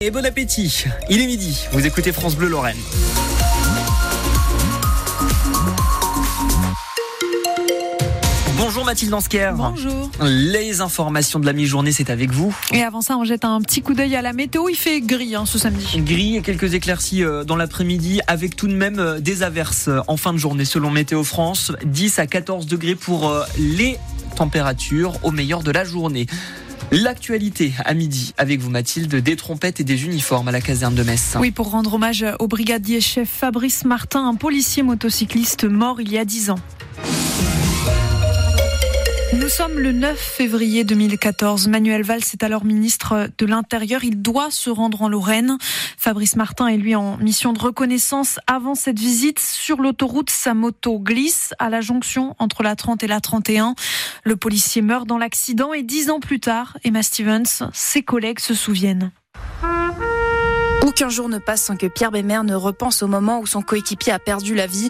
Et bon appétit, il est midi, vous écoutez France Bleu Lorraine. Bonjour Mathilde Ansker. Bonjour. Les informations de la mi-journée, c'est avec vous. Et avant ça, on jette un petit coup d'œil à la météo. Il fait gris hein, ce samedi. Gris et quelques éclaircies euh, dans l'après-midi, avec tout de même euh, des averses euh, en fin de journée selon Météo France. 10 à 14 degrés pour les températures au meilleur de la journée. L'actualité à midi avec vous Mathilde, des trompettes et des uniformes à la caserne de Metz. Oui, pour rendre hommage au brigadier chef Fabrice Martin, un policier motocycliste mort il y a 10 ans. Nous sommes le 9 février 2014. Manuel Valls est alors ministre de l'Intérieur. Il doit se rendre en Lorraine. Fabrice Martin est lui en mission de reconnaissance. Avant cette visite, sur l'autoroute, sa moto glisse à la jonction entre la 30 et la 31. Le policier meurt dans l'accident et dix ans plus tard, Emma Stevens, ses collègues se souviennent. Aucun jour ne passe sans que Pierre Bémer ne repense au moment où son coéquipier a perdu la vie.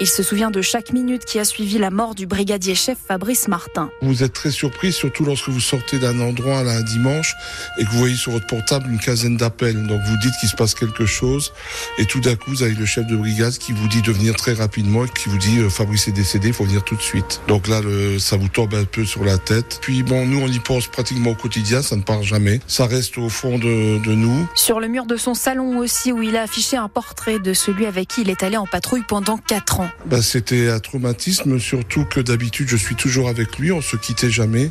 Il se souvient de chaque minute qui a suivi la mort du brigadier chef Fabrice Martin. Vous êtes très surpris, surtout lorsque vous sortez d'un endroit là, un dimanche et que vous voyez sur votre portable une quinzaine d'appels. Donc vous dites qu'il se passe quelque chose et tout d'un coup vous avez le chef de brigade qui vous dit de venir très rapidement et qui vous dit euh, Fabrice est décédé, il faut venir tout de suite. Donc là le, ça vous tombe un peu sur la tête. Puis bon, nous on y pense pratiquement au quotidien, ça ne part jamais. Ça reste au fond de, de nous. Sur le mur de son salon aussi où il a affiché un portrait de celui avec qui il est allé en patrouille pendant 4 ans. Ben, C'était un traumatisme, surtout que d'habitude je suis toujours avec lui, on se quittait jamais.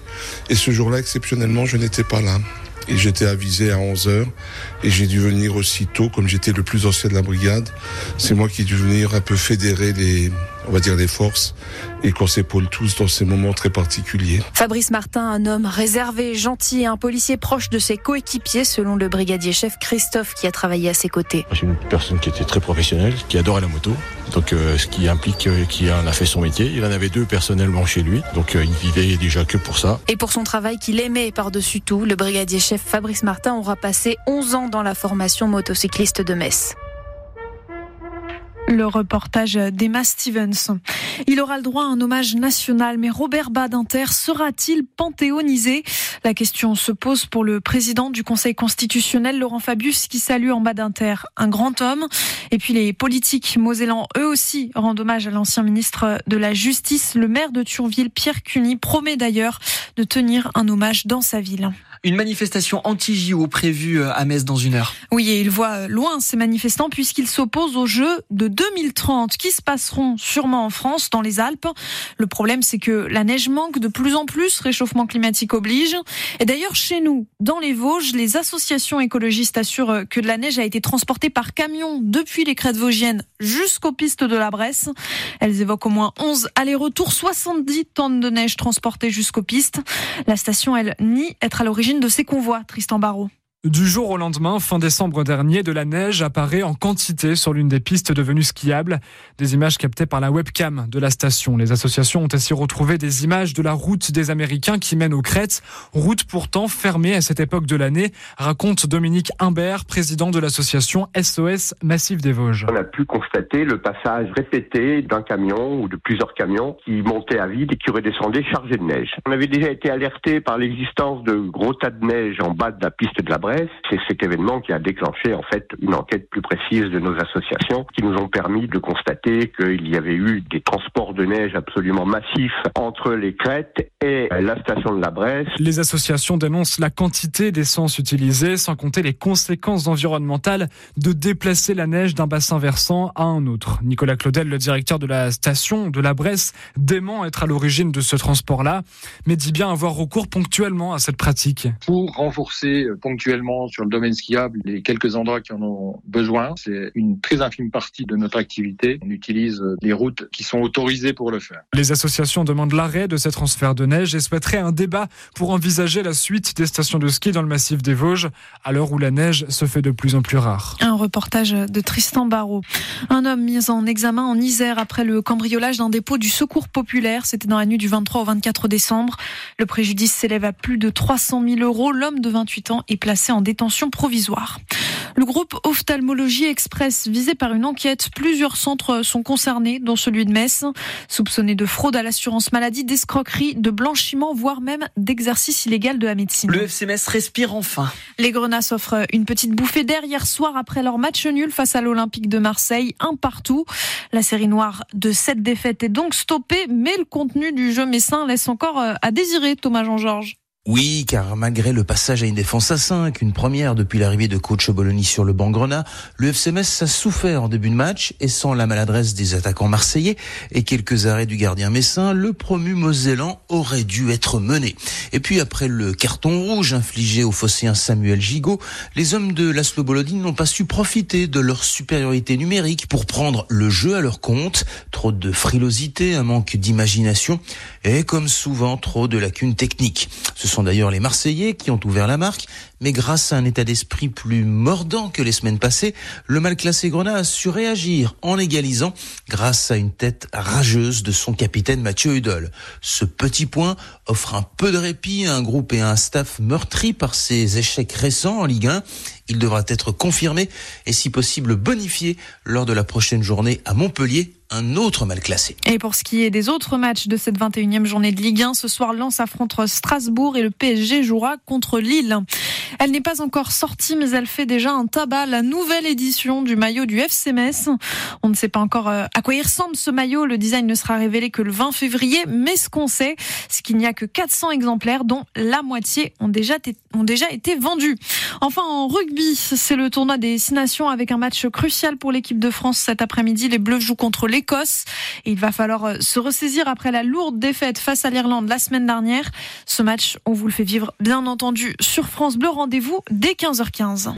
Et ce jour-là, exceptionnellement, je n'étais pas là. Et j'étais avisé à 11 heures et j'ai dû venir aussitôt, comme j'étais le plus ancien de la brigade. C'est moi qui ai dû venir un peu fédérer les, on va dire les forces et qu'on s'épaule tous dans ces moments très particuliers. Fabrice Martin, un homme réservé, gentil et un policier proche de ses coéquipiers, selon le brigadier chef Christophe qui a travaillé à ses côtés. C'est une personne qui était très professionnelle, qui adorait la moto, donc euh, ce qui implique euh, qu'il en a fait son métier. Il en avait deux personnellement chez lui, donc euh, il vivait déjà que pour ça. Et pour son travail qu'il aimait par-dessus tout, le brigadier chef Fabrice Martin aura passé 11 ans dans la formation motocycliste de Metz. Le reportage d'Emma Stevens. Il aura le droit à un hommage national, mais Robert Badinter sera-t-il panthéonisé? La question se pose pour le président du Conseil constitutionnel, Laurent Fabius, qui salue en Badinter un grand homme. Et puis les politiques mosellans, eux aussi, rendent hommage à l'ancien ministre de la Justice. Le maire de Thionville, Pierre Cuny, promet d'ailleurs de tenir un hommage dans sa ville. Une manifestation anti-JO prévue euh, à Metz dans une heure. Oui, et il voit loin ces manifestants puisqu'ils s'opposent aux Jeux de 2030 qui se passeront sûrement en France, dans les Alpes. Le problème, c'est que la neige manque de plus en plus, réchauffement climatique oblige. Et d'ailleurs, chez nous, dans les Vosges, les associations écologistes assurent que de la neige a été transportée par camion depuis les crêtes vosgiennes jusqu'aux pistes de la Bresse. Elles évoquent au moins 11 allers-retours, 70 tonnes de neige transportées jusqu'aux pistes. La station, elle, nie être à l'origine de ces convois, Tristan Barrault. Du jour au lendemain, fin décembre dernier, de la neige apparaît en quantité sur l'une des pistes devenues skiables. Des images captées par la webcam de la station. Les associations ont ainsi retrouvé des images de la route des Américains qui mène aux crêtes. Route pourtant fermée à cette époque de l'année, raconte Dominique Imbert, président de l'association SOS Massif des Vosges. On a pu constater le passage répété d'un camion ou de plusieurs camions qui montaient à vide et qui redescendaient chargés de neige. On avait déjà été alerté par l'existence de gros tas de neige en bas de la piste de la Bresse c'est cet événement qui a déclenché en fait une enquête plus précise de nos associations qui nous ont permis de constater qu'il y avait eu des transports de neige absolument massifs entre les crêtes et la station de la Bresse. Les associations dénoncent la quantité d'essence utilisée sans compter les conséquences environnementales de déplacer la neige d'un bassin versant à un autre. Nicolas Claudel, le directeur de la station de la Bresse, dément être à l'origine de ce transport-là, mais dit bien avoir recours ponctuellement à cette pratique. Pour renforcer ponctuellement sur le domaine skiable les quelques endroits qui en ont besoin. C'est une très infime partie de notre activité. On utilise les routes qui sont autorisées pour le faire. Les associations demandent l'arrêt de ces transferts de neige et souhaiteraient un débat pour envisager la suite des stations de ski dans le massif des Vosges, à l'heure où la neige se fait de plus en plus rare. Un reportage de Tristan Barrault. Un homme mis en examen en Isère après le cambriolage d'un dépôt du Secours populaire. C'était dans la nuit du 23 au 24 décembre. Le préjudice s'élève à plus de 300 000 euros. L'homme de 28 ans est placé en détention provisoire. Le groupe Ophtalmologie Express, visé par une enquête, plusieurs centres sont concernés, dont celui de Metz, soupçonné de fraude à l'assurance maladie, d'escroquerie, de blanchiment, voire même d'exercice illégal de la médecine. Le FCMS respire enfin. Les Grenats s'offrent une petite bouffée d'air hier soir après leur match nul face à l'Olympique de Marseille, un partout. La série noire de cette défaite est donc stoppée, mais le contenu du jeu messin laisse encore euh, à désirer Thomas Jean-Georges. Oui, car malgré le passage à une défense à 5, une première depuis l'arrivée de coach Bologna sur le banc Grenat, le FCMS a souffert en début de match et sans la maladresse des attaquants marseillais et quelques arrêts du gardien messin, le promu mosellan aurait dû être mené. Et puis après le carton rouge infligé au phocéen Samuel Gigot, les hommes de Laszlo Bologna n'ont pas su profiter de leur supériorité numérique pour prendre le jeu à leur compte. Trop de frilosité, un manque d'imagination et comme souvent trop de lacunes techniques. Sont d'ailleurs les Marseillais qui ont ouvert la marque, mais grâce à un état d'esprit plus mordant que les semaines passées, le mal classé Grenat a su réagir en égalisant grâce à une tête rageuse de son capitaine Mathieu Hudol. Ce petit point offre un peu de répit à un groupe et à un staff meurtri par ses échecs récents en Ligue 1. Il devra être confirmé et si possible bonifié lors de la prochaine journée à Montpellier un autre mal classé. Et pour ce qui est des autres matchs de cette 21e journée de Ligue 1, ce soir Lens affronte Strasbourg et le PSG jouera contre Lille. Elle n'est pas encore sortie, mais elle fait déjà un tabac, la nouvelle édition du maillot du FC Metz. On ne sait pas encore euh, à quoi il ressemble ce maillot. Le design ne sera révélé que le 20 février, mais ce qu'on sait, c'est qu'il n'y a que 400 exemplaires, dont la moitié ont déjà, ont déjà été vendus. Enfin, en rugby, c'est le tournoi des Six Nations avec un match crucial pour l'équipe de France cet après-midi. Les Bleus jouent contre l'Écosse. Il va falloir euh, se ressaisir après la lourde défaite face à l'Irlande la semaine dernière. Ce match, on vous le fait vivre bien entendu sur France Bleu. Rendez-vous dès 15h15.